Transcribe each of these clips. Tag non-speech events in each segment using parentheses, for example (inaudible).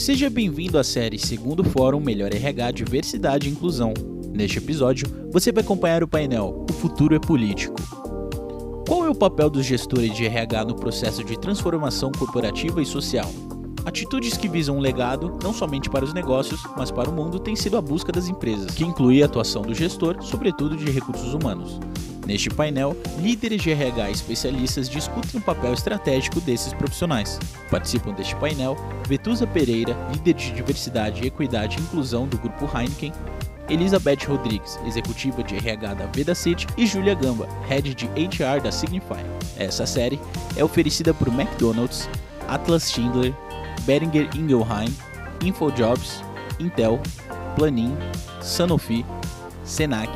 Seja bem-vindo à série Segundo Fórum Melhor RH Diversidade e Inclusão. Neste episódio, você vai acompanhar o painel O Futuro é Político. Qual é o papel dos gestores de RH no processo de transformação corporativa e social? Atitudes que visam um legado, não somente para os negócios, mas para o mundo, tem sido a busca das empresas, que inclui a atuação do gestor, sobretudo de recursos humanos. Neste painel, líderes de RH e especialistas discutem o papel estratégico desses profissionais. Participam deste painel Vetusa Pereira, líder de diversidade, equidade e inclusão do grupo Heineken, Elizabeth Rodrigues, executiva de RH da Veda City, e Julia Gamba, head de HR da Signify. Essa série é oferecida por McDonald's, Atlas Schindler, Beringer Ingelheim, InfoJobs, Intel, Planin, Sanofi, Senac,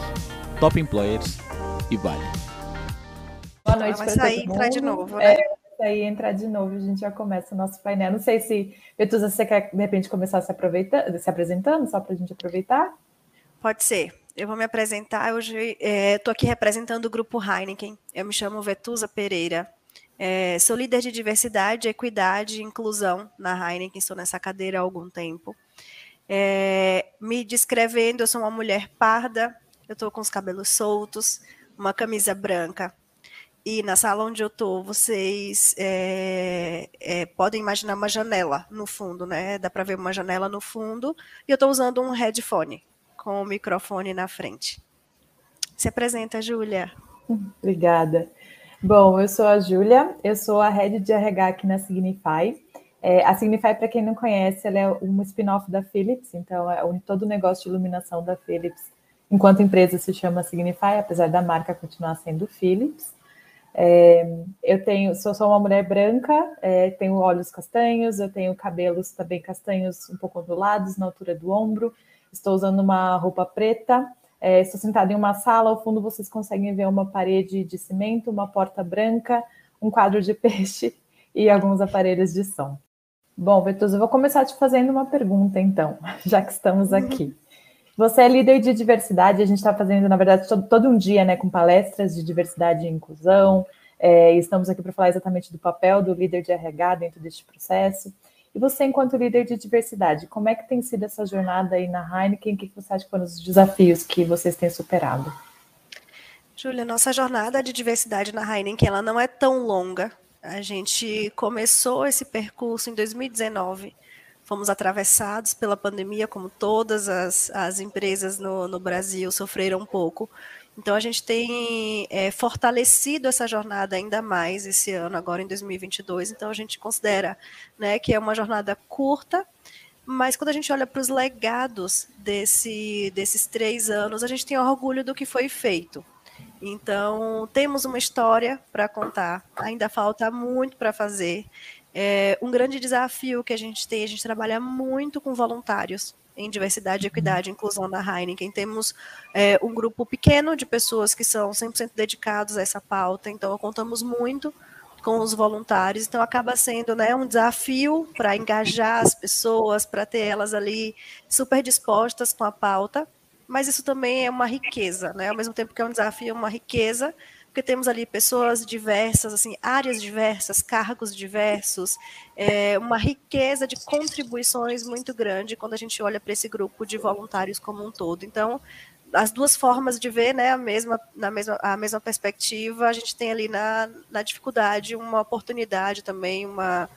Top Employers e Vale. Boa noite para sair e entrar de novo, né? É, sair e entrar de novo, a gente já começa o nosso painel. Não sei se, Betuza, você quer de repente começar se, aproveitando, se apresentando, só para a gente aproveitar? Pode ser. Eu vou me apresentar. Hoje estou é, aqui representando o grupo Heineken. Eu me chamo Vetusa Pereira. É, sou líder de diversidade, equidade e inclusão na Heineken. Estou nessa cadeira há algum tempo. É, me descrevendo, eu sou uma mulher parda. Eu estou com os cabelos soltos, uma camisa branca. E na sala onde eu tô, vocês é, é, podem imaginar uma janela no fundo, né? Dá para ver uma janela no fundo. E eu estou usando um headphone com o microfone na frente. Se apresenta, Júlia. Obrigada. Bom, eu sou a Júlia, eu sou a head de RH aqui na Signify. É, a Signify, para quem não conhece, ela é um spin-off da Philips, então é todo o negócio de iluminação da Philips enquanto empresa se chama Signify, apesar da marca continuar sendo Philips. É, eu tenho, sou só uma mulher branca, é, tenho olhos castanhos, eu tenho cabelos também castanhos um pouco ondulados na altura do ombro, estou usando uma roupa preta, é, estou sentada em uma sala, ao fundo vocês conseguem ver uma parede de cimento, uma porta branca, um quadro de (laughs) peixe e alguns aparelhos de som. Bom, Vetusa, eu vou começar te fazendo uma pergunta, então, (laughs) já que estamos aqui. Você é líder de diversidade, a gente está fazendo, na verdade, todo, todo, um dia né, com palestras de diversidade e inclusão. É, estamos aqui para falar exatamente do papel do líder de RH dentro deste processo. E você, enquanto líder de diversidade, como é que tem sido essa jornada aí na Heineken? O que você acha que foram os desafios que vocês têm superado? Júlia, nossa jornada de diversidade na Heineken ela não é tão longa. A gente começou esse percurso em 2019 fomos atravessados pela pandemia, como todas as, as empresas no, no Brasil sofreram um pouco. Então, a gente tem é, fortalecido essa jornada ainda mais esse ano, agora em 2022. Então, a gente considera né, que é uma jornada curta, mas quando a gente olha para os legados desse, desses três anos, a gente tem orgulho do que foi feito. Então, temos uma história para contar, ainda falta muito para fazer. É, um grande desafio que a gente tem, a gente trabalha muito com voluntários em diversidade, equidade e inclusão da Heineken. Temos é, um grupo pequeno de pessoas que são 100% dedicados a essa pauta, então contamos muito com os voluntários, então acaba sendo né, um desafio para engajar as pessoas, para ter elas ali super dispostas com a pauta, mas isso também é uma riqueza, né? Ao mesmo tempo que é um desafio, é uma riqueza, porque temos ali pessoas diversas, assim, áreas diversas, cargos diversos, é, uma riqueza de contribuições muito grande quando a gente olha para esse grupo de voluntários como um todo. Então, as duas formas de ver, né, a mesma, na mesma, a mesma perspectiva, a gente tem ali na, na dificuldade uma oportunidade também, uma,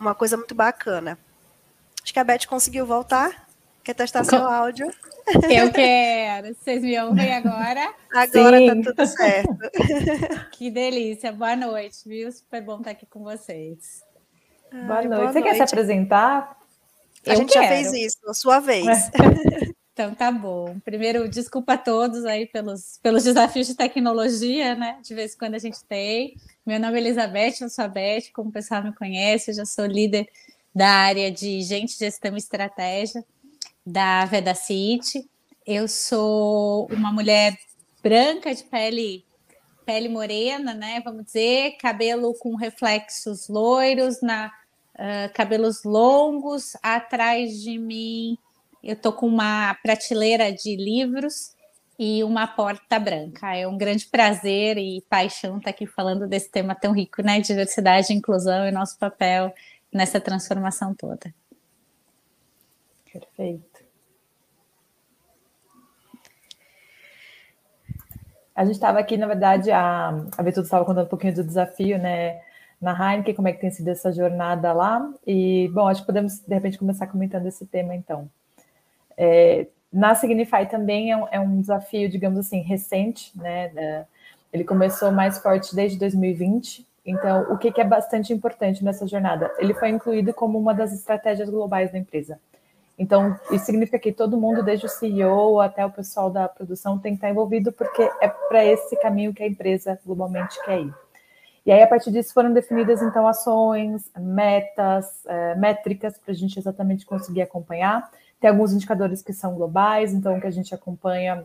uma coisa muito bacana. Acho que a Beth conseguiu voltar. Quer testar seu áudio? (laughs) Eu quero. Vocês me ouvem agora? Agora tá Sim. tá tudo certo. (laughs) Que delícia. Boa noite, viu? Super bom estar aqui com vocês. Boa, noite. boa Você noite. quer se apresentar? A Eu gente quero. já fez isso, a sua vez. (laughs) Então tá bom. Primeiro, desculpa a todos aí pelos, pelos desafios de tecnologia, né? De vez em quando a gente tem. Meu nome é Elizabeth, eu sou a Beth, como o pessoal me conhece, eu já sou líder da área de gente, gestão e estratégia da Veda City. Eu sou uma mulher branca de pele pele morena, né? Vamos dizer, cabelo com reflexos loiros, na uh, cabelos longos. Atrás de mim, eu tô com uma prateleira de livros e uma porta branca. É um grande prazer e paixão estar aqui falando desse tema tão rico, né? Diversidade, inclusão e nosso papel nessa transformação toda. Perfeito. A gente estava aqui, na verdade, a, a Betuta estava contando um pouquinho do desafio, né, na Heineken, como é que tem sido essa jornada lá. E, bom, acho que podemos, de repente, começar comentando esse tema, então. É, na Signify também é um, é um, desafio, digamos assim, recente, né? Ele começou mais forte desde 2020. Então, o que, que é bastante importante nessa jornada? Ele foi incluído como uma das estratégias globais da empresa. Então, isso significa que todo mundo, desde o CEO até o pessoal da produção, tem que estar envolvido, porque é para esse caminho que a empresa globalmente quer ir. E aí, a partir disso, foram definidas, então, ações, metas, é, métricas, para a gente exatamente conseguir acompanhar. Tem alguns indicadores que são globais, então, que a gente acompanha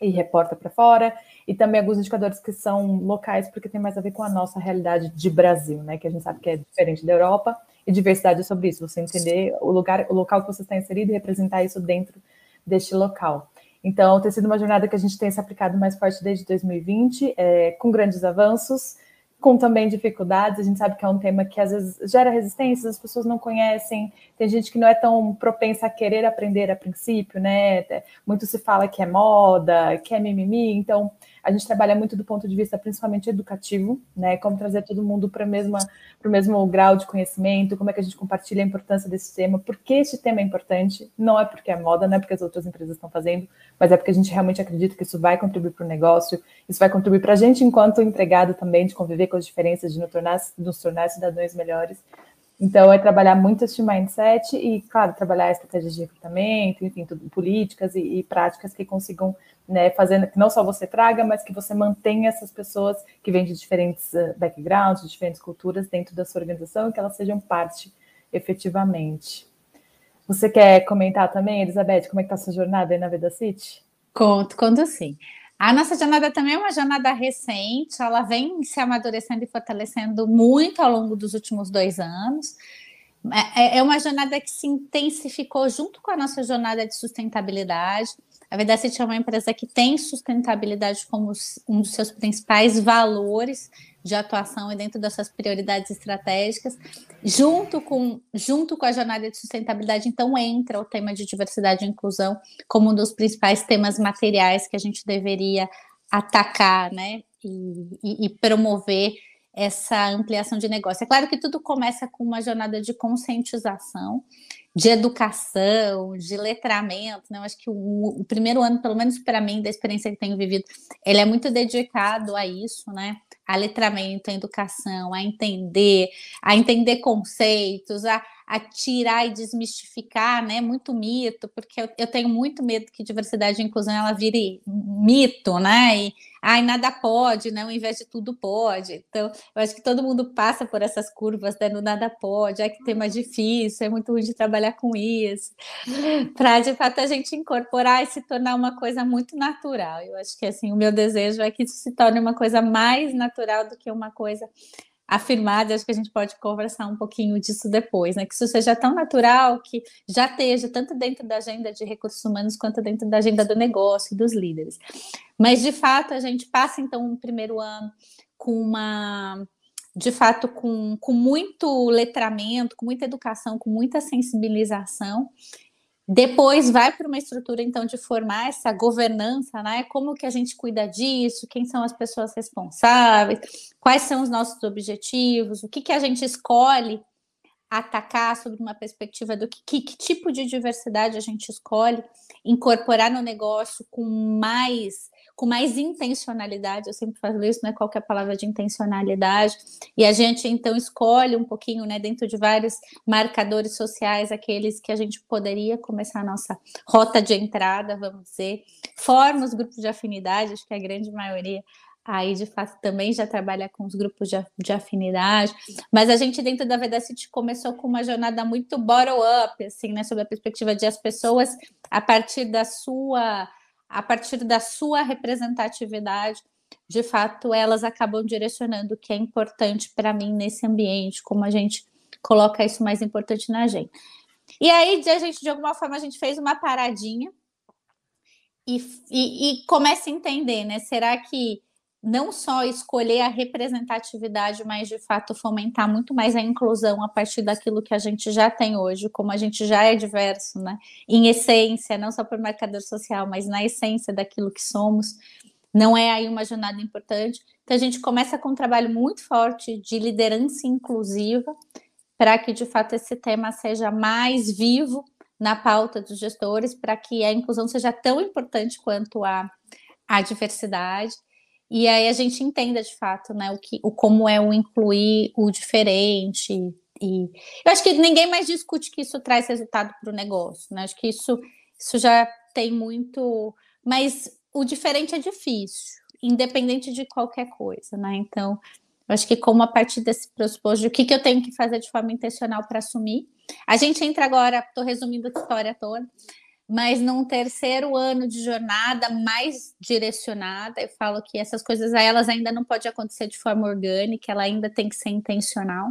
e reporta para fora, e também alguns indicadores que são locais, porque tem mais a ver com a nossa realidade de Brasil, né? Que a gente sabe que é diferente da Europa e diversidade sobre isso, você entender o lugar, o local que você está inserido e representar isso dentro deste local. Então, tem sido uma jornada que a gente tem se aplicado mais forte desde 2020, é, com grandes avanços, com também dificuldades. A gente sabe que é um tema que às vezes gera resistências, as pessoas não conhecem, tem gente que não é tão propensa a querer aprender a princípio, né? Muito se fala que é moda, que é mimimi, então a gente trabalha muito do ponto de vista principalmente educativo, né? Como trazer todo mundo para o mesmo grau de conhecimento, como é que a gente compartilha a importância desse tema, porque esse tema é importante, não é porque é moda, não é porque as outras empresas estão fazendo, mas é porque a gente realmente acredita que isso vai contribuir para o negócio, isso vai contribuir para a gente enquanto empregado também, de conviver com as diferenças, de nos tornar, nos tornar cidadãos melhores. Então, é trabalhar muito este mindset e, claro, trabalhar estratégias de recrutamento, enfim, tudo, políticas e, e práticas que consigam né, fazendo que não só você traga, mas que você mantenha essas pessoas que vêm de diferentes uh, backgrounds, de diferentes culturas dentro da sua organização e que elas sejam parte efetivamente. Você quer comentar também, Elizabeth, como é que está a sua jornada aí na Veda City? Conto, conto sim. A nossa jornada também é uma jornada recente, ela vem se amadurecendo e fortalecendo muito ao longo dos últimos dois anos. É, é uma jornada que se intensificou junto com a nossa jornada de sustentabilidade. A Vedacity é uma empresa que tem sustentabilidade como um dos seus principais valores de atuação e dentro das suas prioridades estratégicas. Junto com, junto com a jornada de sustentabilidade, então, entra o tema de diversidade e inclusão como um dos principais temas materiais que a gente deveria atacar né? e, e, e promover essa ampliação de negócio. É claro que tudo começa com uma jornada de conscientização, de educação, de letramento. Né? Eu acho que o, o primeiro ano, pelo menos para mim, da experiência que tenho vivido, ele é muito dedicado a isso, né? A letramento, a educação, a entender, a entender conceitos, a, a tirar e desmistificar, né? Muito mito, porque eu, eu, tenho muito medo que diversidade e inclusão ela vire mito, né? E ai, nada pode, né? Ao invés de tudo pode. Então, eu acho que todo mundo passa por essas curvas, né? No nada pode, é que tema difícil, é muito ruim de trabalhar com isso. (laughs) Para de fato a gente incorporar e se tornar uma coisa muito natural. Eu acho que assim, o meu desejo é que isso se torne uma coisa mais natural do que uma coisa afirmada, acho que a gente pode conversar um pouquinho disso depois, né? Que isso seja tão natural que já esteja tanto dentro da agenda de recursos humanos quanto dentro da agenda do negócio e dos líderes. Mas de fato a gente passa então um primeiro ano com uma de fato com, com muito letramento, com muita educação, com muita sensibilização depois vai para uma estrutura então de formar essa governança, né? Como que a gente cuida disso? Quem são as pessoas responsáveis? Quais são os nossos objetivos? O que que a gente escolhe atacar sobre uma perspectiva do que, que, que tipo de diversidade a gente escolhe incorporar no negócio com mais com mais intencionalidade, eu sempre falo isso, né? Qual é palavra de intencionalidade? E a gente então escolhe um pouquinho, né, dentro de vários marcadores sociais, aqueles que a gente poderia começar a nossa rota de entrada, vamos dizer, forma os grupos de afinidade, acho que a grande maioria aí de fato também já trabalha com os grupos de, de afinidade, mas a gente dentro da Vedacity começou com uma jornada muito bottom-up, assim, né, sobre a perspectiva de as pessoas, a partir da sua a partir da sua representatividade, de fato, elas acabam direcionando o que é importante para mim nesse ambiente, como a gente coloca isso mais importante na agenda. E aí, a gente, de alguma forma, a gente fez uma paradinha e, e, e começa a entender, né? Será que não só escolher a representatividade, mas de fato fomentar muito mais a inclusão a partir daquilo que a gente já tem hoje, como a gente já é diverso, né? Em essência, não só por marcador social, mas na essência daquilo que somos. Não é aí uma jornada importante. Então a gente começa com um trabalho muito forte de liderança inclusiva, para que de fato esse tema seja mais vivo na pauta dos gestores, para que a inclusão seja tão importante quanto a, a diversidade e aí a gente entenda de fato, né, o que, o como é o incluir o diferente. E eu acho que ninguém mais discute que isso traz resultado para o negócio, né? Acho que isso, isso já tem muito, mas o diferente é difícil, independente de qualquer coisa, né? Então, eu acho que como a partir desse pressuposto, o que, que eu tenho que fazer de forma intencional para assumir. A gente entra agora, estou resumindo a história toda, mas num terceiro ano de jornada mais direcionada, eu falo que essas coisas elas ainda não pode acontecer de forma orgânica, ela ainda tem que ser intencional.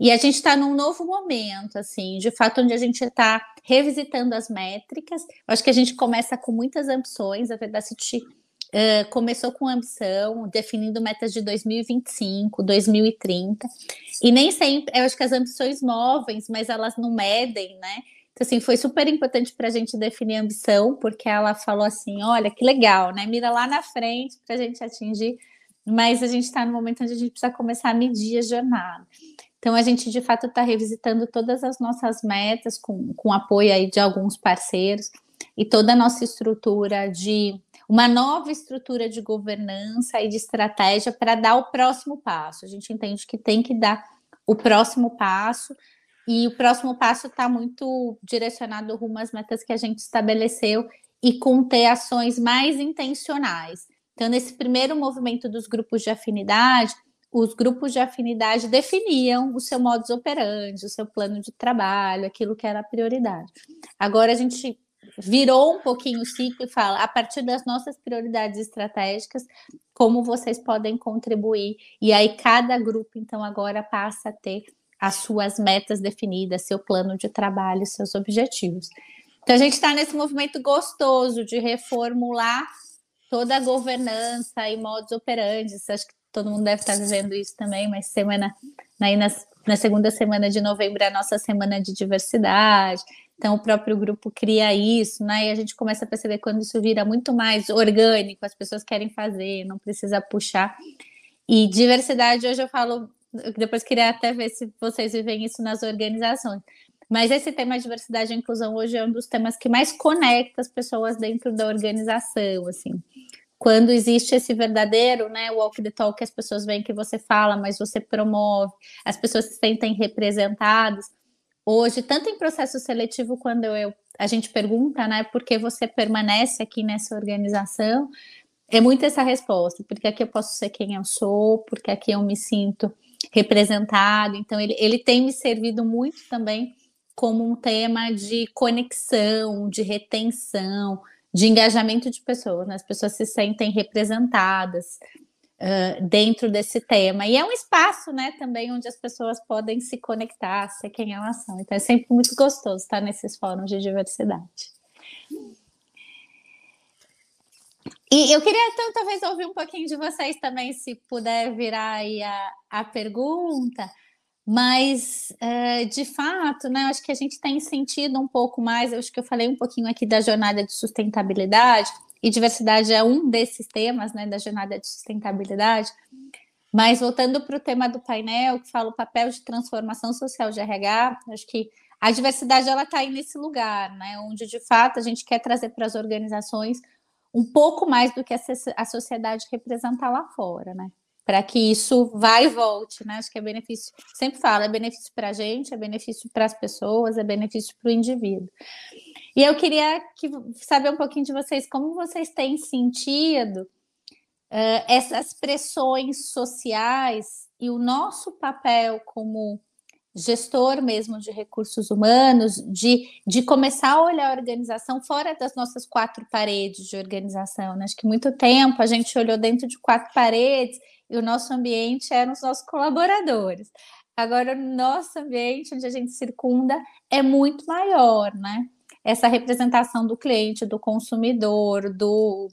E a gente está num novo momento, assim, de fato, onde a gente está revisitando as métricas. Eu acho que a gente começa com muitas ambições, a verdade, uh, começou com ambição, definindo metas de 2025, 2030, e nem sempre, eu acho que as ambições movem, mas elas não medem, né? Então, assim, foi super importante para a gente definir a ambição, porque ela falou assim: olha, que legal, né? Mira lá na frente para a gente atingir, mas a gente está no momento onde a gente precisa começar a medir a jornada. Então, a gente de fato está revisitando todas as nossas metas, com, com apoio aí de alguns parceiros, e toda a nossa estrutura de uma nova estrutura de governança e de estratégia para dar o próximo passo. A gente entende que tem que dar o próximo passo e o próximo passo está muito direcionado rumo às metas que a gente estabeleceu e com ter ações mais intencionais. Então, nesse primeiro movimento dos grupos de afinidade, os grupos de afinidade definiam o seu modus operandi, o seu plano de trabalho, aquilo que era a prioridade. Agora a gente virou um pouquinho o ciclo e fala, a partir das nossas prioridades estratégicas, como vocês podem contribuir. E aí cada grupo, então, agora passa a ter as suas metas definidas, seu plano de trabalho, seus objetivos. Então, a gente está nesse movimento gostoso de reformular toda a governança e modos operantes. Acho que todo mundo deve estar vivendo isso também, mas semana, aí na, na segunda semana de novembro é a nossa semana de diversidade. Então, o próprio grupo cria isso, né? E a gente começa a perceber quando isso vira muito mais orgânico, as pessoas querem fazer, não precisa puxar. E diversidade, hoje eu falo depois queria até ver se vocês vivem isso nas organizações. Mas esse tema de diversidade e inclusão hoje é um dos temas que mais conecta as pessoas dentro da organização, assim. Quando existe esse verdadeiro, né, walk the talk, que as pessoas veem que você fala, mas você promove, as pessoas se sentem representadas. Hoje, tanto em processo seletivo, quando eu, a gente pergunta, né, por que você permanece aqui nessa organização, é muito essa resposta, porque aqui eu posso ser quem eu sou, porque aqui eu me sinto representado. Então, ele, ele tem me servido muito também como um tema de conexão, de retenção, de engajamento de pessoas. Né? As pessoas se sentem representadas uh, dentro desse tema. E é um espaço, né, também onde as pessoas podem se conectar, ser quem elas são. Então, é sempre muito gostoso estar nesses fóruns de diversidade. E eu queria então talvez ouvir um pouquinho de vocês também, se puder virar aí a, a pergunta, mas uh, de fato, né, acho que a gente tem sentido um pouco mais, acho que eu falei um pouquinho aqui da jornada de sustentabilidade, e diversidade é um desses temas né, da jornada de sustentabilidade. Mas voltando para o tema do painel, que fala o papel de transformação social de RH, acho que a diversidade ela está aí nesse lugar, né, onde de fato a gente quer trazer para as organizações um pouco mais do que a sociedade representa lá fora, né? Para que isso vá e volte, né? Acho que é benefício, sempre falo, é benefício para a gente, é benefício para as pessoas, é benefício para o indivíduo. E eu queria que, saber um pouquinho de vocês, como vocês têm sentido uh, essas pressões sociais e o nosso papel como gestor mesmo de recursos humanos, de, de começar a olhar a organização fora das nossas quatro paredes de organização. Né? Acho que muito tempo a gente olhou dentro de quatro paredes e o nosso ambiente eram os nossos colaboradores. Agora, o nosso ambiente, onde a gente circunda, é muito maior, né? Essa representação do cliente, do consumidor, do,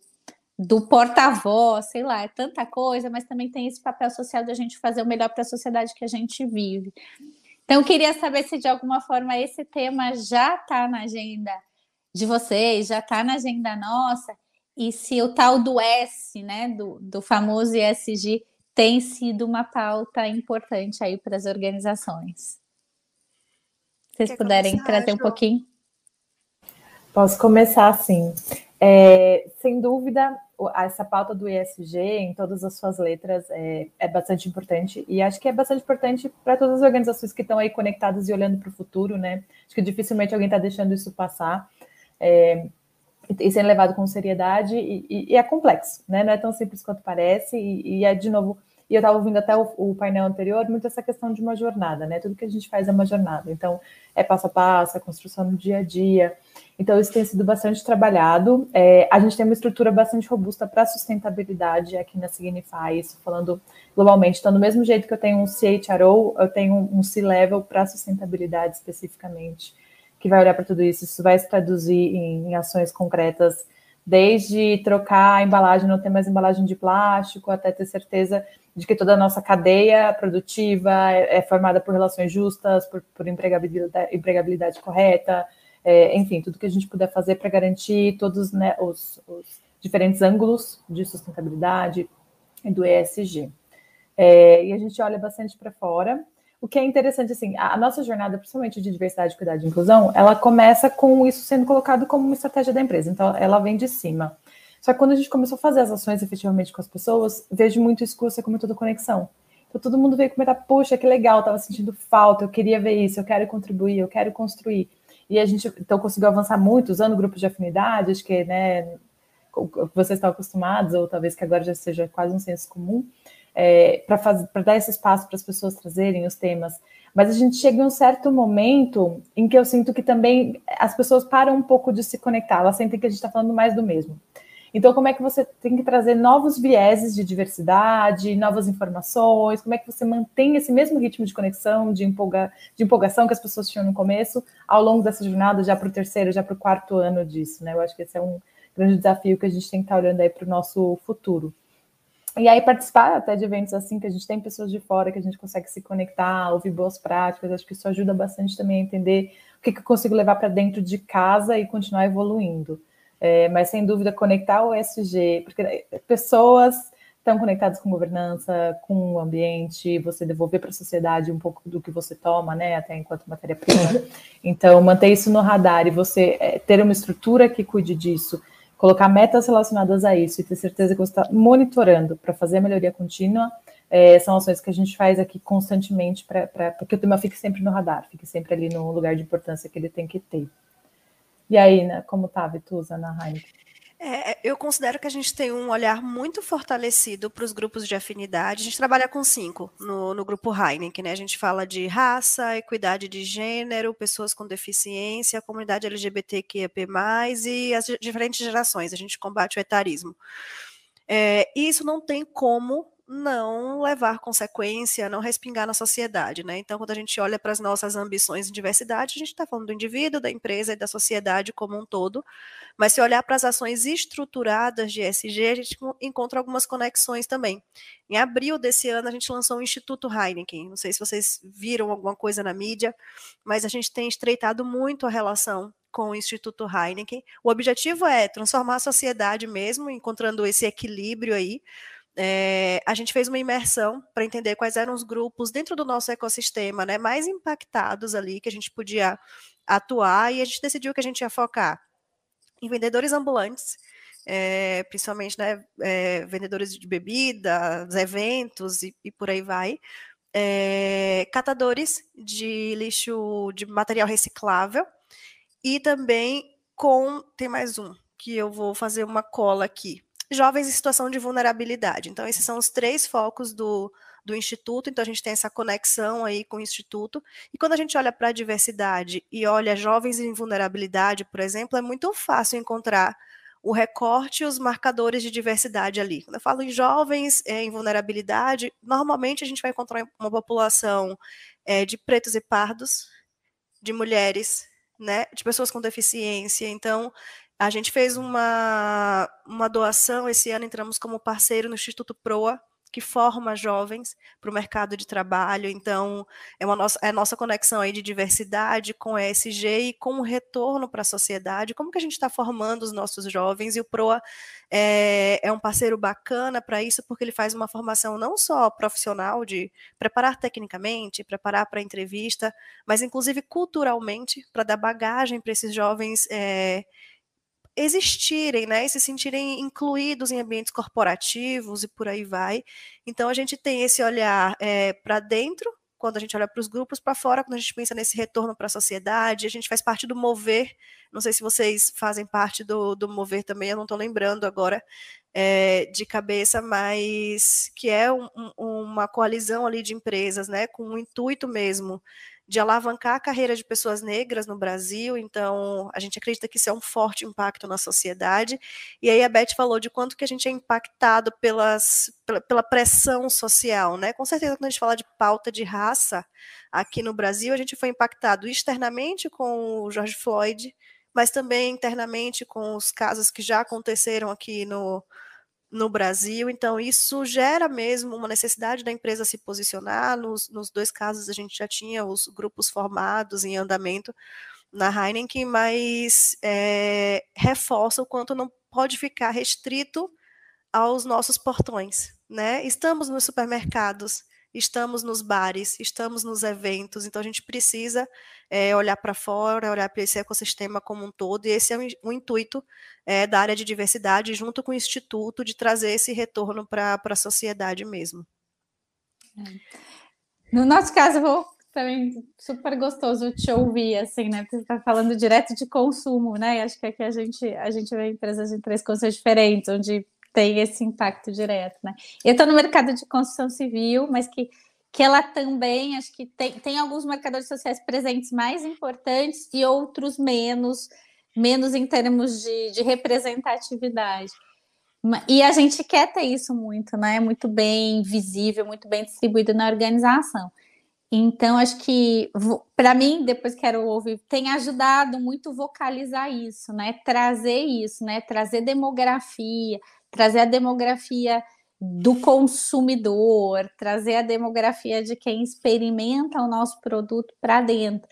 do porta-voz, sei lá, é tanta coisa, mas também tem esse papel social de a gente fazer o melhor para a sociedade que a gente vive. Então, eu queria saber se de alguma forma esse tema já está na agenda de vocês, já está na agenda nossa, e se o tal do S, né, do, do famoso ESG, tem sido uma pauta importante aí para as organizações. Se vocês Quer puderem começar, trazer um pouquinho. Posso começar sim. É, sem dúvida, essa pauta do ESG em todas as suas letras é, é bastante importante e acho que é bastante importante para todas as organizações que estão aí conectadas e olhando para o futuro, né? Acho que dificilmente alguém está deixando isso passar é, e sendo levado com seriedade e, e, e, é complexo, né? Não é tão simples quanto parece e, e é de novo. E eu estava ouvindo até o, o, painel anterior, muito essa questão de uma jornada, né? Tudo que a gente faz é uma jornada. Então, é passo a passo, é construção no dia a dia. Então, isso tem sido bastante trabalhado. É, a gente tem uma estrutura bastante robusta para sustentabilidade aqui na Signify, isso falando globalmente. Então, do mesmo jeito que eu tenho um CHRO, eu tenho um C-Level para sustentabilidade especificamente, que vai olhar para tudo isso. Isso vai se traduzir em, em ações concretas, desde trocar a embalagem, não ter mais embalagem de plástico, até ter certeza de que toda a nossa cadeia produtiva é, é formada por relações justas, por, por empregabilidade, empregabilidade correta, é, enfim, tudo que a gente puder fazer para garantir todos né, os, os, diferentes ângulos de sustentabilidade do ESG. É, e a gente olha bastante para fora. O que é interessante, assim, a, nossa jornada, principalmente de diversidade, cuidado e inclusão, ela começa com isso sendo colocado como uma estratégia da empresa. Então, ela vem de cima. Só que quando a gente começou a fazer as ações efetivamente com as pessoas, vejo muito isso que você comentou conexão. Então todo mundo veio comentar, poxa, que legal, estava sentindo falta, eu queria ver isso, eu quero contribuir, eu quero construir. E a gente então conseguiu avançar muito usando grupos de afinidade, acho que né, vocês estão acostumados, ou talvez que agora já seja quase um senso comum, é, para dar esse espaço para as pessoas trazerem os temas. Mas a gente chega em um certo momento em que eu sinto que também as pessoas param um pouco de se conectar, elas sentem que a gente está falando mais do mesmo. Então, como é que você tem que trazer novos vieses de diversidade, novas informações? Como é que você mantém esse mesmo ritmo de conexão, de, empolga, de empolgação que as pessoas tinham no começo, ao longo dessa jornada, já para o terceiro, já para o quarto ano disso, né? Eu acho que esse é um grande desafio que a gente tem que estar olhando aí para o nosso futuro. E aí, participar até de eventos assim, que a gente tem pessoas de fora, que a gente consegue se conectar, ouvir boas práticas, acho que isso ajuda bastante também a entender o que, que eu consigo levar para dentro de casa e continuar evoluindo. É, mas sem dúvida conectar o ESG, porque pessoas estão conectadas com governança, com o ambiente, você devolver para a sociedade um pouco do que você toma, né, até enquanto matéria-prima. (laughs) Então, manter isso no radar e você é, ter uma estrutura que cuide disso, colocar metas relacionadas a isso e ter certeza que você está monitorando para fazer a melhoria contínua, é, são ações que a gente faz aqui constantemente para que o tema fique sempre no radar, fique sempre ali no lugar de importância que ele tem que ter. E aí, né, como tá a Vitusa na Heineken? É, eu considero que a gente tem um olhar muito fortalecido para os grupos de afinidade. A gente trabalha com cinco no, no grupo Heineken, né? A gente fala de raça, equidade de gênero, pessoas com deficiência, comunidade LGBTQIA+, e as diferentes gerações. A gente combate o etarismo. É, e isso não tem como não levar consequência, não respingar na sociedade, né? Então, quando a gente olha para as nossas ambições em diversidade, a gente está falando do indivíduo, da empresa e da sociedade como um todo. Mas se olhar para as ações estruturadas de ESG, a gente encontra algumas conexões também. Em abril desse ano, a gente lançou o Instituto Heineken. Não sei se vocês viram alguma coisa na mídia, mas a gente tem estreitado muito a relação com o Instituto Heineken. O objetivo é transformar a sociedade mesmo, encontrando esse equilíbrio aí é, a gente fez uma imersão para entender quais eram os grupos dentro do nosso ecossistema né, mais impactados ali que a gente podia atuar e a gente decidiu que a gente ia focar em vendedores ambulantes, é, principalmente né, é, vendedores de bebidas, eventos e, e por aí vai, é, catadores de lixo de material reciclável e também com tem mais um que eu vou fazer uma cola aqui jovens em situação de vulnerabilidade. Então, esses são os três focos do, do Instituto, então a gente tem essa conexão aí com o Instituto. E quando a gente olha para a diversidade e olha jovens em vulnerabilidade, por exemplo, é muito fácil encontrar o recorte e os marcadores de diversidade ali. Quando eu falo em jovens é, em vulnerabilidade, normalmente a gente vai encontrar uma população é, de pretos e pardos, de mulheres, né, de pessoas com deficiência. Então, A gente fez uma, uma doação, esse ano entramos como parceiro no Instituto Proa, que forma jovens para o mercado de trabalho. Então, é, uma nossa, é a nossa conexão aí de diversidade com ESG e com o retorno para a sociedade. Como que a gente está formando os nossos jovens? E o PROA é, é um parceiro bacana para isso, porque ele faz uma formação não só profissional, de preparar tecnicamente, preparar para a entrevista, mas inclusive culturalmente, para dar bagagem para esses jovens. É, existirem, né, e se sentirem incluídos em ambientes corporativos e por aí vai. Então a gente tem esse olhar é, para dentro, quando a gente olha para os grupos, para fora, quando a gente pensa nesse retorno para a sociedade, a gente faz parte do Mover. Não sei se vocês fazem parte do, do Mover também, eu não estou lembrando agora é, de cabeça, mas que é um, um, uma coalizão ali de empresas, né, com o um intuito mesmo de alavancar a carreira de pessoas negras no Brasil, então a gente acredita que isso é um forte impacto na sociedade. E aí a Beth falou de quanto que a gente é impactado pelas, pela, pela pressão social, né? Com certeza, quando a gente fala de pauta de raça aqui no Brasil, a gente foi impactado externamente com o George Floyd, mas também internamente com os casos que já aconteceram aqui no, no Brasil, então isso gera mesmo uma necessidade da empresa se posicionar. Nos, nos dois casos a gente já tinha os grupos formados em andamento na Heineken, mas é, reforça o quanto não pode ficar restrito aos nossos portões, né? Estamos nos supermercados, estamos nos bares, estamos nos eventos, então a gente precisa é, olhar para fora, olhar para esse ecossistema como um todo, e esse é o, o intuito é, da área de diversidade, junto com o Instituto, de trazer esse retorno para a sociedade mesmo. No nosso caso, vou também super gostoso te ouvir, assim, né? Porque você está falando direto de consumo, né? Acho que aqui a gente, a gente vê empresas de três coisas diferentes, onde tem esse impacto direto, né? Eu estou no mercado de construção civil, mas que, que ela também, acho que tem, tem alguns marcadores sociais presentes mais importantes e outros menos, menos em termos de, de representatividade. E a gente quer ter isso muito, né? Muito bem visível, muito bem distribuído na organização. Então, acho que, para mim, depois quero ouvir, tem ajudado muito vocalizar isso, né? Trazer isso, né? Trazer demografia, trazer a demografia do consumidor, trazer a demografia de quem experimenta o nosso produto para dentro.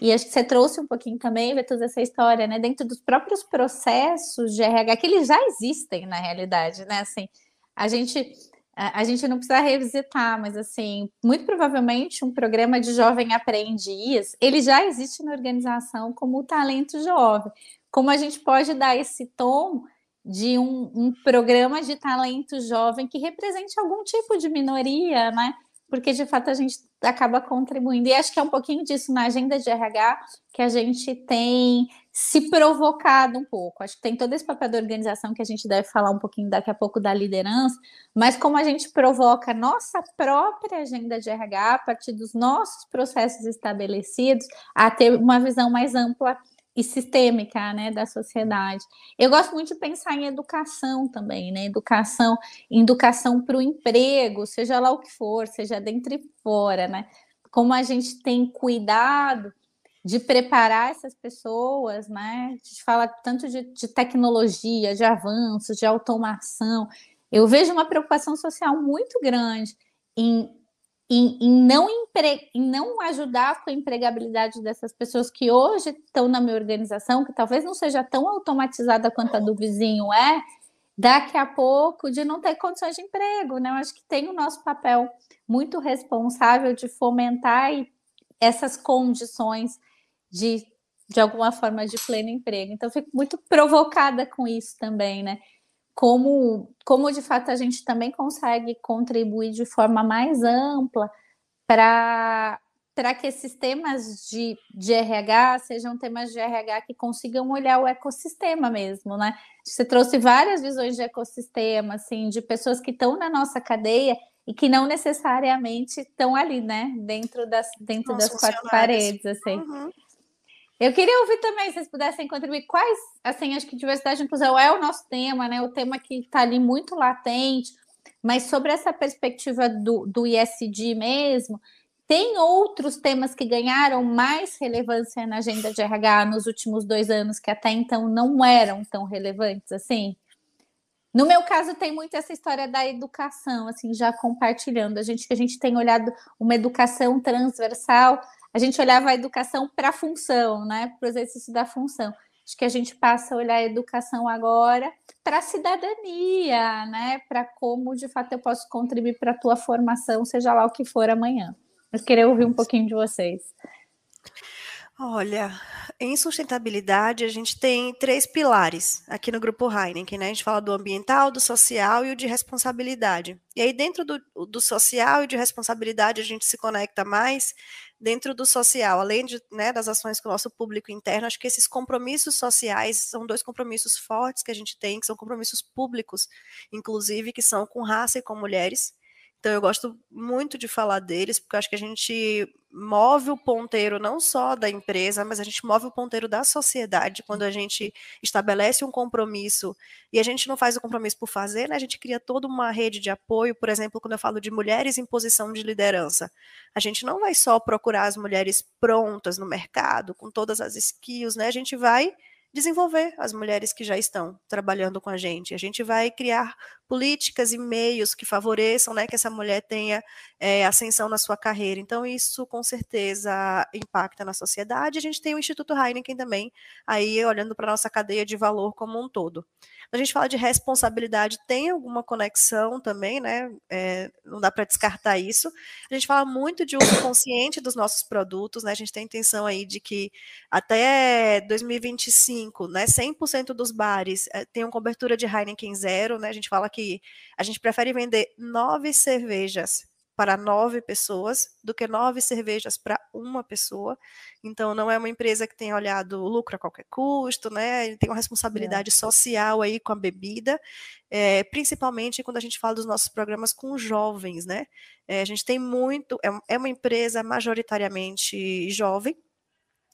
E acho que você trouxe um pouquinho também, Betus, essa história, né? Dentro dos próprios processos de RH, que eles já existem na realidade, né? Assim, a gente a gente não precisa revisitar, mas assim, muito provavelmente um programa de jovem aprendiz, ele já existe na organização como o talento jovem. Como a gente pode dar esse tom de um, um, programa de talento jovem que represente algum tipo de minoria, né? Porque de fato a gente acaba contribuindo. E acho que é um pouquinho disso na agenda de RH que a gente tem se provocado um pouco. Acho que tem todo esse papel da organização que a gente deve falar um pouquinho daqui a pouco da liderança, mas como a gente provoca nossa própria agenda de RH a partir dos nossos processos estabelecidos a ter uma visão mais ampla e sistêmica né, da sociedade. Eu gosto muito de pensar em educação também, né? Educação, educação para o emprego, seja lá o que for, seja dentro e fora, né? Como a gente tem cuidado de preparar essas pessoas, né? A gente fala tanto de, de tecnologia, de avanços, de automação. Eu vejo uma preocupação social muito grande em em, em, não empre... em não ajudar com a empregabilidade dessas pessoas que hoje estão na minha organização, que talvez não seja tão automatizada quanto a do vizinho é, daqui a pouco de não ter condições de emprego, né? Eu acho que tem o nosso papel muito responsável de fomentar essas condições de, de alguma forma, de pleno emprego. Então, fico muito provocada com isso também, né? Como, como de fato a gente também consegue contribuir de forma mais ampla para para que esses temas de, de RH sejam temas de RH que consigam olhar o ecossistema mesmo, né? Você trouxe várias visões de ecossistema, assim, de pessoas que estão na nossa cadeia e que não necessariamente estão ali, né? Dentro das, dentro das quatro paredes, assim. Uhum. Eu queria ouvir também, se vocês pudessem contribuir, quais, assim, acho que diversidade e inclusão é o nosso tema, né? O tema que está ali muito latente, mas sobre essa perspectiva do, do ISD mesmo, Tem outros temas que ganharam mais relevância na agenda de RH nos últimos dois anos que até então não eram tão relevantes assim? No meu caso, tem muito essa história da educação, assim, já compartilhando. A gente que a gente tem olhado uma educação transversal, a gente olhava a educação para a função, né? Para o exercício da função. Acho que a gente passa a olhar a educação agora para a cidadania, né? Para como de fato eu posso contribuir para a tua formação, seja lá o que for amanhã. Eu queria ouvir um pouquinho de vocês. Olha, em sustentabilidade a gente tem três pilares aqui no Grupo Heineken, né? A gente fala do ambiental, do social e o de responsabilidade. E aí dentro do, do social e de responsabilidade a gente se conecta mais dentro do social, além de, né, das ações com o nosso público interno, acho que esses compromissos sociais são dois compromissos fortes que a gente tem, que são compromissos públicos, inclusive, que são com raça e com mulheres, então eu gosto muito de falar deles, porque eu acho que a gente move o ponteiro não só da empresa, mas a gente move o ponteiro da sociedade quando a gente estabelece um compromisso e a gente não faz o compromisso por fazer, né? A gente cria toda uma rede de apoio, por exemplo, quando eu falo de mulheres em posição de liderança. A gente não vai só procurar as mulheres prontas no mercado, com todas as skills, né? A gente vai desenvolver as mulheres que já estão trabalhando com a gente. A gente vai criar políticas e meios que favoreçam né, que essa mulher tenha é, ascensão na sua carreira. Então, isso com certeza impacta na sociedade. A gente tem o Instituto Heineken também, aí olhando para a nossa cadeia de valor como um todo. A gente fala de responsabilidade, tem alguma conexão também, né? É, não dá para descartar isso. A gente fala muito de uso consciente dos nossos produtos, né? A gente tem a intenção aí de que até 2025, né, 100% dos bares é, tenham cobertura de Heineken zero, né? A gente fala que a gente prefere vender nove cervejas para nove pessoas do que nove cervejas para uma pessoa. Então, não é uma empresa que tem olhado lucro a qualquer custo, né? Ele tem uma responsabilidade é. social aí com a bebida, é, principalmente quando a gente fala dos nossos programas com jovens, né? É, a gente tem muito, é, é uma empresa majoritariamente jovem,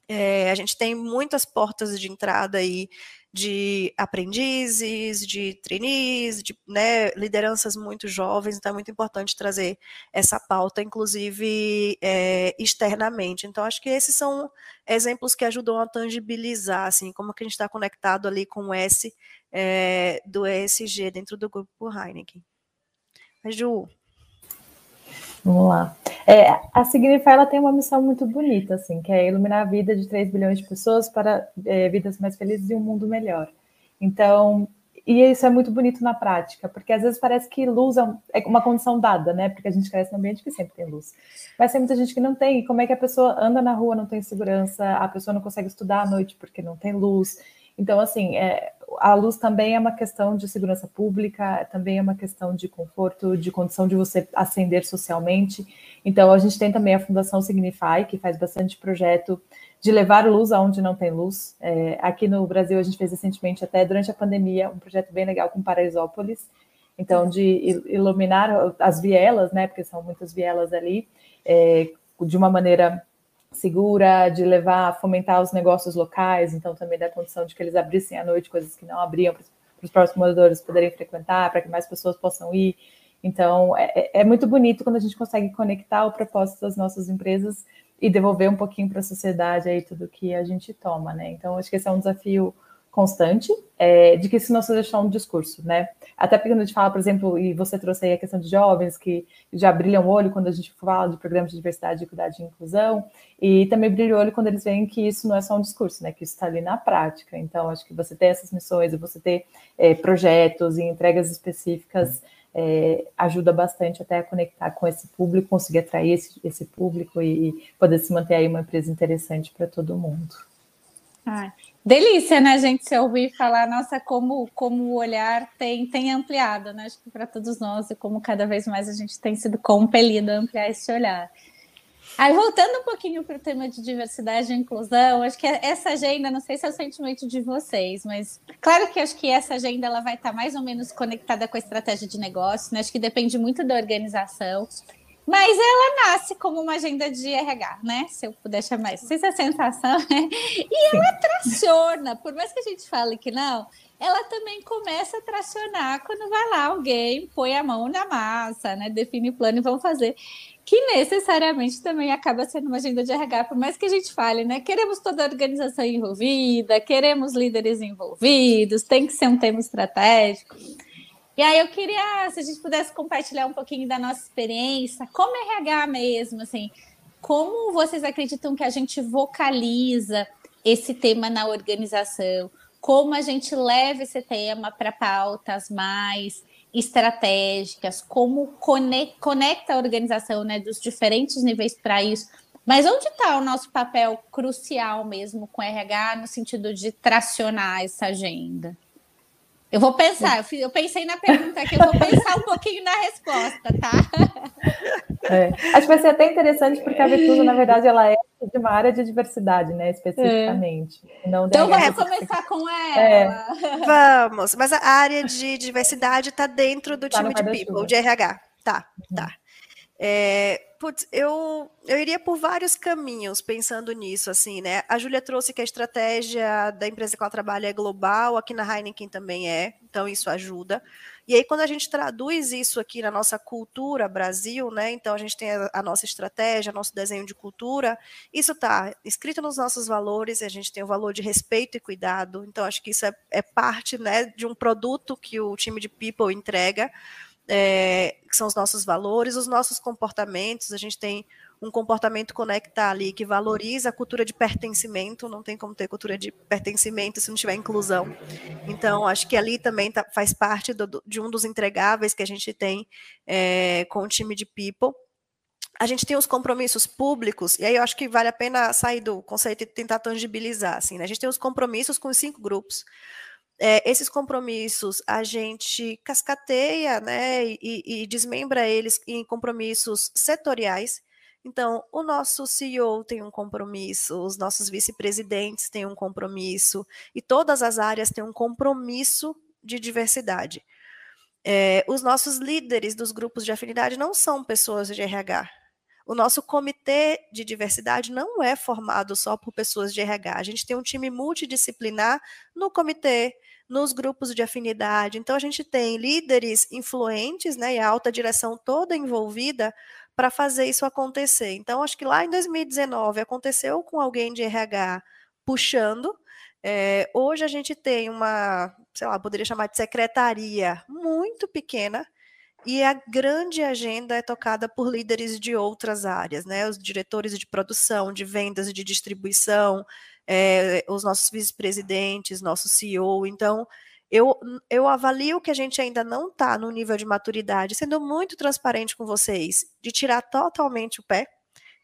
é, a gente tem muitas portas de entrada aí de aprendizes, de trainees, de né, lideranças muito jovens, então é muito importante trazer essa pauta, inclusive é, externamente. Então, acho que esses são exemplos que ajudam a tangibilizar, assim, como que a gente está conectado ali com o S é, do ESG dentro do grupo Heineken. Ju, Vamos lá. É, a Signify ela tem uma missão muito bonita, assim, que é iluminar a vida de 3 bilhões de pessoas para é, vidas mais felizes e um mundo melhor. Então, e isso é muito bonito na prática, porque às vezes parece que luz é uma condição dada, né? Porque a gente cresce num ambiente que sempre tem luz. Mas tem muita gente que não tem. E como é que a pessoa anda na rua, não tem segurança, a pessoa não consegue estudar à noite porque não tem luz. Então, assim, é, a luz também é uma questão de segurança pública, também é uma questão de conforto, de condição de você ascender socialmente. Então, a gente tem também a Fundação Signify, que faz bastante projeto de levar luz aonde não tem luz. É, aqui no Brasil, a gente fez recentemente, até durante a pandemia, um projeto bem legal com Paraisópolis, então, de iluminar as vielas, né, porque são muitas vielas ali, é, de uma maneira segura, de levar, fomentar os negócios locais, então também dá condição de que eles abrissem à noite coisas que não abriam para os próximos moradores poderem frequentar, para que mais pessoas possam ir. Então, é, é, é, muito bonito quando a gente consegue conectar o propósito das nossas empresas e devolver um pouquinho para a sociedade aí tudo que a gente toma, né? Então, acho que esse é um desafio constante é, de que isso não seja só um discurso, né? Até porque quando a gente fala, por exemplo, e você trouxe aí a questão de jovens que já brilham o olho quando a gente fala de programas de diversidade, equidade e inclusão, e também brilha o olho quando eles veem que isso não é só um discurso, né? Que isso está ali na prática. Então, acho que você ter essas missões e você ter é, projetos e entregas específicas é, ajuda bastante até a conectar com esse público, conseguir atrair esse, esse público e, e poder se manter aí uma empresa interessante para todo mundo. Ah, delícia, né, gente, se ouvir falar, nossa, como, como o olhar tem, tem ampliado, né, acho que para todos nós, e como cada vez mais a gente tem sido compelido a ampliar esse olhar. Aí, voltando um pouquinho para o tema de diversidade e inclusão, acho que essa agenda, não sei se é o sentimento de vocês, mas claro que acho que essa agenda ela vai estar mais ou menos conectada com a estratégia de negócio, né? Acho que depende muito da organização. Mas ela nasce como uma agenda de RH, né? Se eu puder chamar isso. Se é sensação. Né? E ela traciona, por mais que a gente fale que não, ela também começa a tracionar quando vai lá alguém, põe a mão na massa, né? Define o plano e vão fazer. Que necessariamente também acaba sendo uma agenda de RH, por mais que a gente fale, né? Queremos toda a organização envolvida, queremos líderes envolvidos, tem que ser um tema estratégico. E aí eu queria, se a gente pudesse compartilhar um pouquinho da nossa experiência, como RH mesmo, assim, como vocês acreditam que a gente vocaliza esse tema na organização? Como a gente leva esse tema para pautas mais estratégicas? Como conecta a organização né, dos diferentes níveis para isso? Mas onde está o nosso papel crucial mesmo com RH no sentido de tracionar essa agenda? Eu vou pensar, eu, pensei na pergunta aqui, eu vou pensar um pouquinho na resposta, tá? É. Acho que vai ser até interessante, porque a Vetusa, na verdade, ela é de uma área de diversidade, né, especificamente. É. Não então vamos começar com ela. É. Vamos, mas a área de diversidade está dentro do tá time de People, de RH. Tá, uhum. tá. É, putz, eu, eu iria por vários caminhos pensando nisso, assim, né? A Júlia trouxe que a estratégia da empresa que ela trabalha é global, aqui na Heineken também é, então isso ajuda. E aí, quando a gente traduz isso aqui na nossa cultura Brasil, né? Então a gente tem a, a nossa estratégia, nosso desenho de cultura, isso está escrito nos nossos valores, a gente tem o valor de respeito e cuidado. Então, acho que isso é, é parte né, de um produto que o time de People entrega é, que são os nossos valores, os nossos comportamentos. A gente tem um comportamento conectar ali que valoriza a cultura de pertencimento, não tem como ter cultura de pertencimento se não tiver inclusão. Então, acho que ali também tá, faz parte do, de um dos entregáveis que a gente tem é, com o time de People. A gente tem os compromissos públicos, e aí eu acho que vale a pena sair do conceito e tentar tangibilizar. Assim, né? A gente tem os compromissos com os cinco grupos é, esses compromissos a gente cascateia né, e, e, desmembra eles em compromissos setoriais. Então, o nosso CEO tem um compromisso, os nossos vice-presidentes têm um compromisso, e todas as áreas têm um compromisso de diversidade. É, os nossos líderes dos grupos de afinidade não são pessoas de RH. O nosso comitê de diversidade não é formado só por pessoas de RH. A gente tem um time multidisciplinar no comitê, nos grupos de afinidade. Então, a gente tem líderes influentes, né, e a alta direção toda envolvida para fazer isso acontecer. Então, acho que lá em 2019 aconteceu com alguém de RH puxando. É, hoje a gente tem uma, sei lá, poderia chamar de secretaria muito pequena, e a grande agenda é tocada por líderes de outras áreas, né? Os diretores de produção, de vendas de distribuição, é, os nossos vice-presidentes, nosso CEO. Então, eu, eu avalio que a gente ainda não está no nível de maturidade, sendo muito transparente com vocês, de tirar totalmente o pé.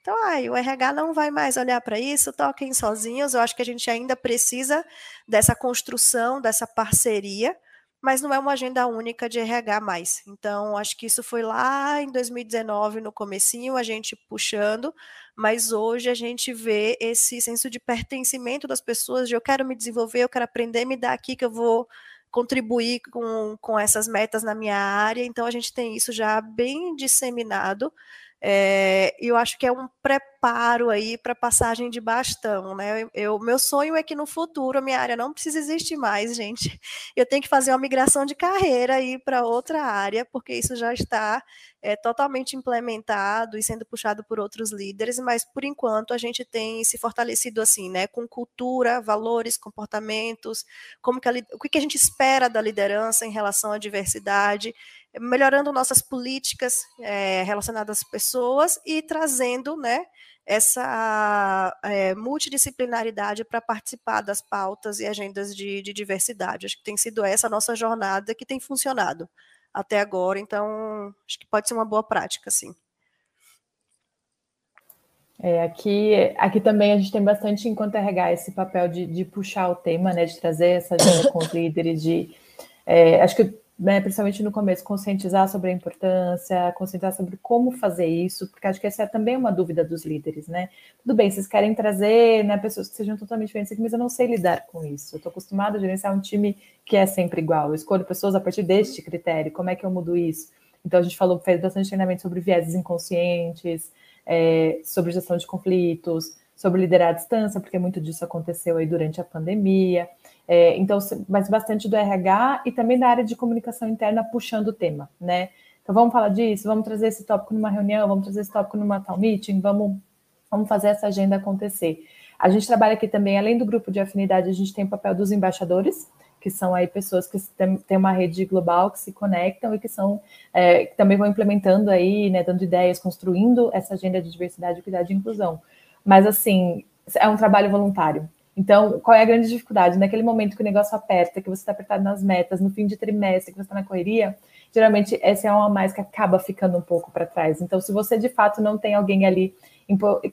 Então, ai, o RH não vai mais olhar para isso, toquem sozinhos. Eu acho que a gente ainda precisa dessa construção, dessa parceria mas não é uma agenda única de RH mais. Então, acho que isso foi lá em 2019, no comecinho, a gente puxando, mas hoje a gente vê esse senso de pertencimento das pessoas, de eu quero me desenvolver, eu quero aprender, me dar aqui que eu vou contribuir com, com essas metas na minha área. Então, a gente tem isso já bem disseminado, é, eu acho que é um preparo aí para passagem de bastão, né? Eu, meu sonho é que no futuro a minha área não precise existir mais, gente. (laughs) Eu tenho que fazer uma migração de carreira aí para outra área, porque isso já está é, totalmente implementado e sendo puxado por outros líderes, mas por enquanto a gente tem se fortalecido assim, né? Com cultura, valores, comportamentos, como que a, o que a gente espera da liderança em relação à diversidade melhorando nossas políticas é, relacionadas às pessoas e trazendo né, essa é, multidisciplinaridade para participar das pautas e agendas de, de, diversidade. Acho que tem sido essa a nossa jornada que tem funcionado até agora, então acho que pode ser uma boa prática, sim. É, aqui, aqui também a gente tem bastante, enquanto RH, esse papel de, de puxar o tema, né, de trazer essa agenda com os líderes, de é, acho que né, principalmente no começo, conscientizar sobre a importância, conscientizar sobre como fazer isso, porque acho que essa é também uma dúvida dos líderes, né? Tudo bem, vocês querem trazer né, pessoas que sejam totalmente diferentes mas eu não sei lidar com isso. Eu estou acostumado a gerenciar um time que é sempre igual. Eu escolho pessoas a partir deste critério. Como é que eu mudo isso? Então, a gente falou, fez bastante treinamento sobre vieses inconscientes, é, sobre gestão de conflitos, sobre liderar à distância, porque muito disso aconteceu aí durante a pandemia. É, então, mas bastante do RH e também da área de comunicação interna puxando o tema, né? Então, vamos falar disso, vamos trazer esse tópico numa reunião, vamos trazer esse tópico numa tal meeting, vamos, vamos fazer essa agenda acontecer. A gente trabalha aqui também, além do grupo de afinidade, a gente tem o papel dos embaixadores, que são aí pessoas que têm uma rede global, que se conectam e que são é, que também vão implementando aí, né, dando ideias, construindo essa agenda de diversidade, equidade e inclusão. Mas assim, é um trabalho voluntário. Então, qual é a grande dificuldade? Naquele momento que o negócio aperta, que você está apertado nas metas, no fim de trimestre, que você está na correria, geralmente essa é uma mais que acaba ficando um pouco para trás. Então, se você de fato não tem alguém ali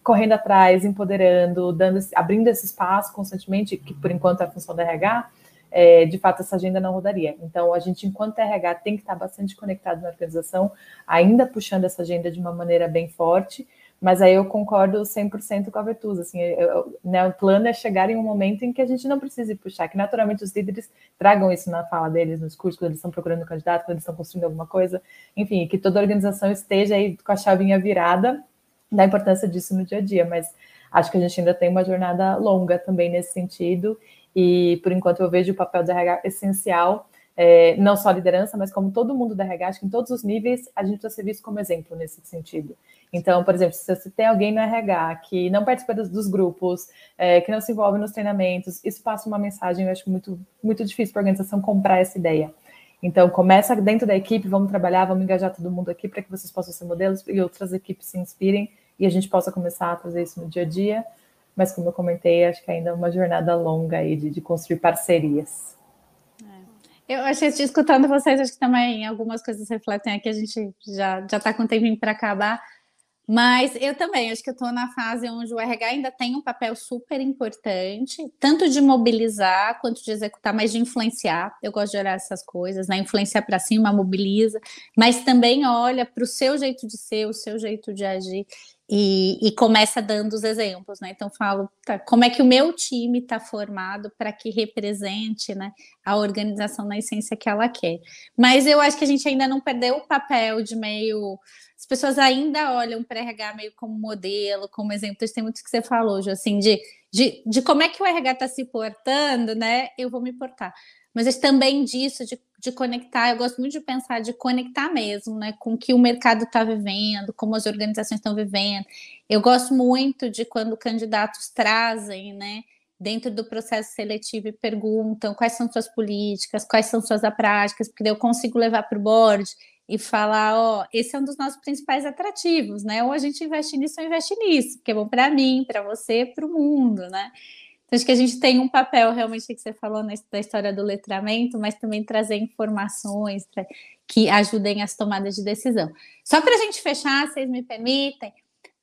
correndo atrás, empoderando, dando, abrindo esse espaço constantemente, que por enquanto é a função da RH, é, de fato essa agenda não rodaria. Então, a gente, enquanto RH, tem que estar bastante conectado na organização, ainda puxando essa agenda de uma maneira bem forte, mas aí eu concordo 100% com a Vetusa, assim, eu, né, o plano é chegar em um momento em que a gente não precise puxar, que naturalmente os líderes tragam isso na fala deles, nos cursos, quando eles estão procurando candidato, quando eles estão construindo alguma coisa, enfim, que toda organização esteja aí com a chavinha virada da importância disso no dia a dia, mas acho que a gente ainda tem uma jornada longa também nesse sentido, e por enquanto eu vejo o papel do RH essencial, é, não só a liderança, mas como todo mundo da RH, acho que em todos os níveis a gente precisa ser visto como exemplo nesse sentido. Então, por exemplo, se tem alguém no RH que não participa dos, dos grupos, é, que não se envolve nos treinamentos, isso passa uma mensagem, eu acho muito, muito difícil para a organização comprar essa ideia. Então, começa dentro da equipe, vamos trabalhar, vamos engajar todo mundo aqui para que vocês possam ser modelos e outras equipes se inspirem e a gente possa começar a fazer isso no dia a dia. Mas, como eu comentei, acho que ainda é uma jornada longa aí de, de construir parcerias. É. Eu achei, escutando vocês, acho que também algumas coisas refletem aqui, a gente já está com o tempinho para acabar. Mas eu também, acho que eu estou na fase onde o RH ainda tem um papel super importante, tanto de mobilizar quanto de executar, mas de influenciar. Eu gosto de olhar essas coisas, né? Influenciar para cima, mobiliza, mas também olha para o seu jeito de ser, o seu jeito de agir. E, e, começa dando os exemplos, né? Então falo, tá, como é que o meu time está formado para que represente né, a organização na essência que ela quer. Mas eu acho que a gente ainda não perdeu o papel de meio as pessoas ainda olham para RH meio como modelo, como exemplo. Tem muito que você falou, Ju, assim, de, de, de como é que o RH está se portando, né? Eu vou me portar. Mas também disso, de, de conectar, eu gosto muito de pensar de conectar mesmo, né? Com o que o mercado está vivendo, como as organizações estão vivendo. Eu gosto muito de quando candidatos trazem, né? dentro do processo seletivo e perguntam quais são suas políticas, quais são suas práticas, porque eu consigo levar para o board e falar, ó, esse é um dos nossos principais atrativos, né? Ou a gente investe nisso ou investe nisso, que é bom para mim, para você, para o mundo, né? Então, acho que a gente tem um papel realmente que você falou na, da história do letramento, mas também trazer informações que ajudem as tomadas de decisão. Só para a gente fechar, vocês me permitem,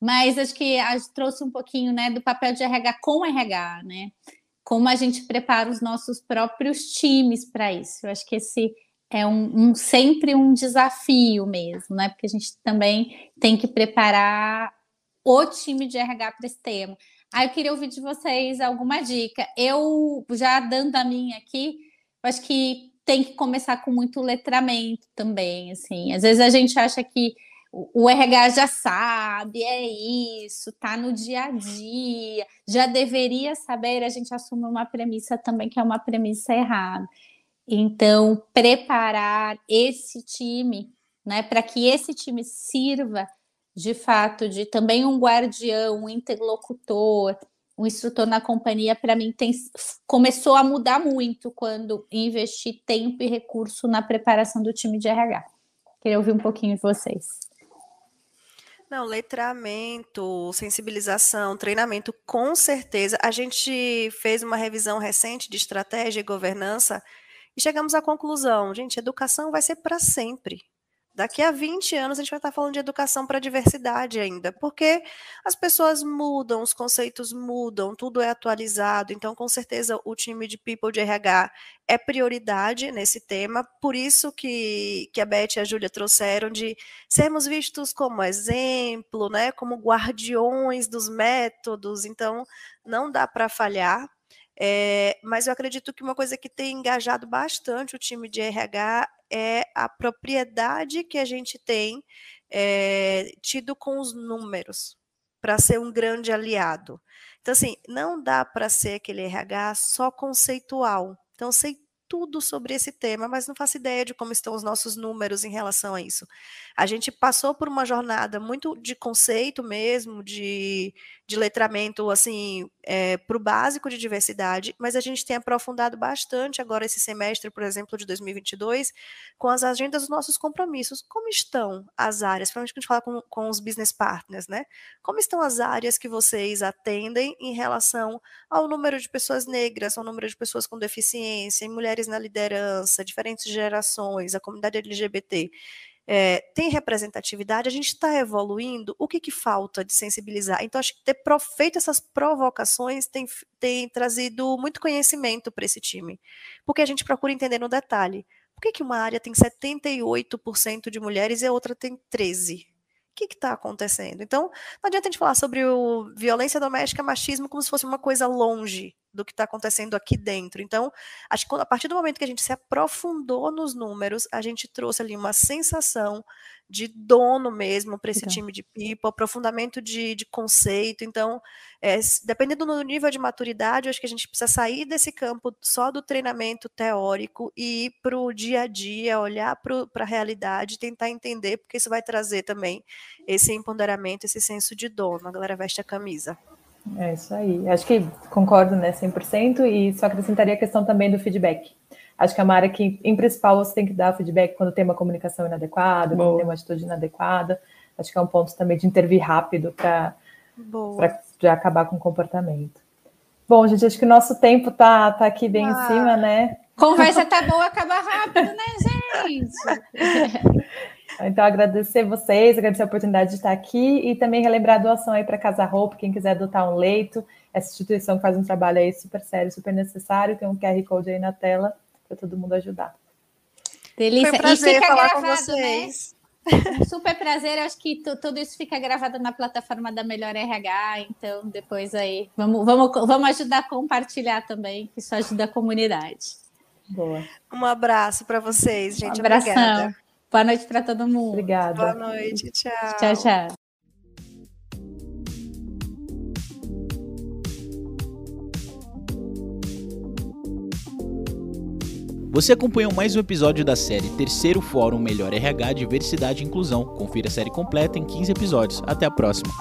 mas acho que trouxe um pouquinho né, do papel de RH com RH, né? Como a gente prepara os nossos próprios times para isso. Eu acho que esse é um, um, sempre um desafio mesmo, né? Porque a gente também tem que preparar o time de RH para esse tema. Aí eu queria ouvir de vocês alguma dica. Eu, já dando a minha aqui, acho que tem que começar com muito letramento também, assim. Às vezes a gente acha que o RH já sabe, é isso, tá no dia a dia, já deveria saber, a gente assume uma premissa também que é uma premissa errada. Então, preparar esse time, né, para que esse time sirva de fato de também um guardião, um interlocutor, um instrutor na companhia, para mim tem, começou a mudar muito quando investi tempo e recurso na preparação do time de RH. Queria ouvir um pouquinho de vocês. Não, letramento, sensibilização, treinamento, com certeza. A gente fez uma revisão recente de estratégia e governança e chegamos à conclusão, gente, educação vai ser para sempre. Daqui a 20 anos a gente vai estar falando de educação para a diversidade ainda, porque as pessoas mudam, os conceitos mudam, tudo é atualizado. Então, com certeza, o time de People de RH é prioridade nesse tema. Por isso que, que a Beth e a Júlia trouxeram de sermos vistos como exemplo, né, como guardiões dos métodos. Então, não dá para falhar. É, mas eu acredito que uma coisa que tem engajado bastante o time de RH é a propriedade que a gente tem é, tido com os números para ser um grande aliado. Então, assim, não dá para ser aquele RH só conceitual. Então, sei tudo sobre esse tema, mas não faço ideia de como estão os nossos números em relação a isso. A gente passou por uma jornada muito de conceito mesmo, de, de letramento, assim, é, para o básico de diversidade, mas a gente tem aprofundado bastante agora esse semestre, por exemplo, de 2022, com as agendas dos nossos compromissos. Como estão as áreas, principalmente quando a gente fala com, com os business partners, né? Como estão as áreas que vocês atendem em relação ao número de pessoas negras, ao número de pessoas com deficiência, em mulheres na liderança, diferentes gerações, a comunidade LGBT é, tem representatividade, a gente está evoluindo, o que, que falta de sensibilizar? Então, acho que ter feito essas provocações tem, tem trazido muito conhecimento para esse time, porque a gente procura entender no detalhe. Por que, que uma área tem 78% de mulheres e a outra tem 13%? O que está acontecendo? Então, não adianta a gente falar sobre o violência doméstica, machismo, como se fosse uma coisa longe do que está acontecendo aqui dentro. Então, acho que a partir do momento que a gente se aprofundou nos números, a gente trouxe ali uma sensação de dono mesmo para esse time de people, aprofundamento de, de conceito. Então, é, dependendo do nível de maturidade, acho que a gente precisa sair desse campo só do treinamento teórico e ir para o dia a dia, olhar para a realidade, tentar entender, porque isso vai trazer também esse empoderamento, esse senso de dono. A galera veste a camisa. É isso aí. Acho que concordo, né, 100%, e só acrescentaria a questão também do feedback. Acho que é uma área que, em principal, você tem que dar feedback quando tem uma comunicação inadequada, Boa. quando tem uma atitude inadequada. Acho que é um ponto também de intervir rápido para acabar com o comportamento. Bom, gente, acho que o nosso tempo tá, tá aqui bem ah. em cima, né? Conversa tá boa, acaba rápido, né, gente? (laughs) Então, agradecer vocês, agradecer a oportunidade de estar aqui e também relembrar a doação aí para Casa Roupa, quem quiser adotar um leito. Essa instituição faz um trabalho aí super sério, super necessário. Tem um QR Code aí na tela para todo mundo ajudar. Delícia. Foi um prazer e fica falar gravado, com né? vocês. Né? (laughs) Um super prazer, acho que tudo isso fica gravado na plataforma da Melhor RH, então depois aí vamos, vamos, vamos ajudar a compartilhar também, que isso ajuda a comunidade. Boa. Um abraço para vocês, gente. Um abração. Obrigada. Boa noite para todo mundo. Obrigada. Boa noite, tchau. Tchau, tchau. Você acompanhou mais um episódio da série Terceiro Fórum Melhor RH Diversidade e Inclusão. Confira a série completa em 15 episódios. Até a próxima.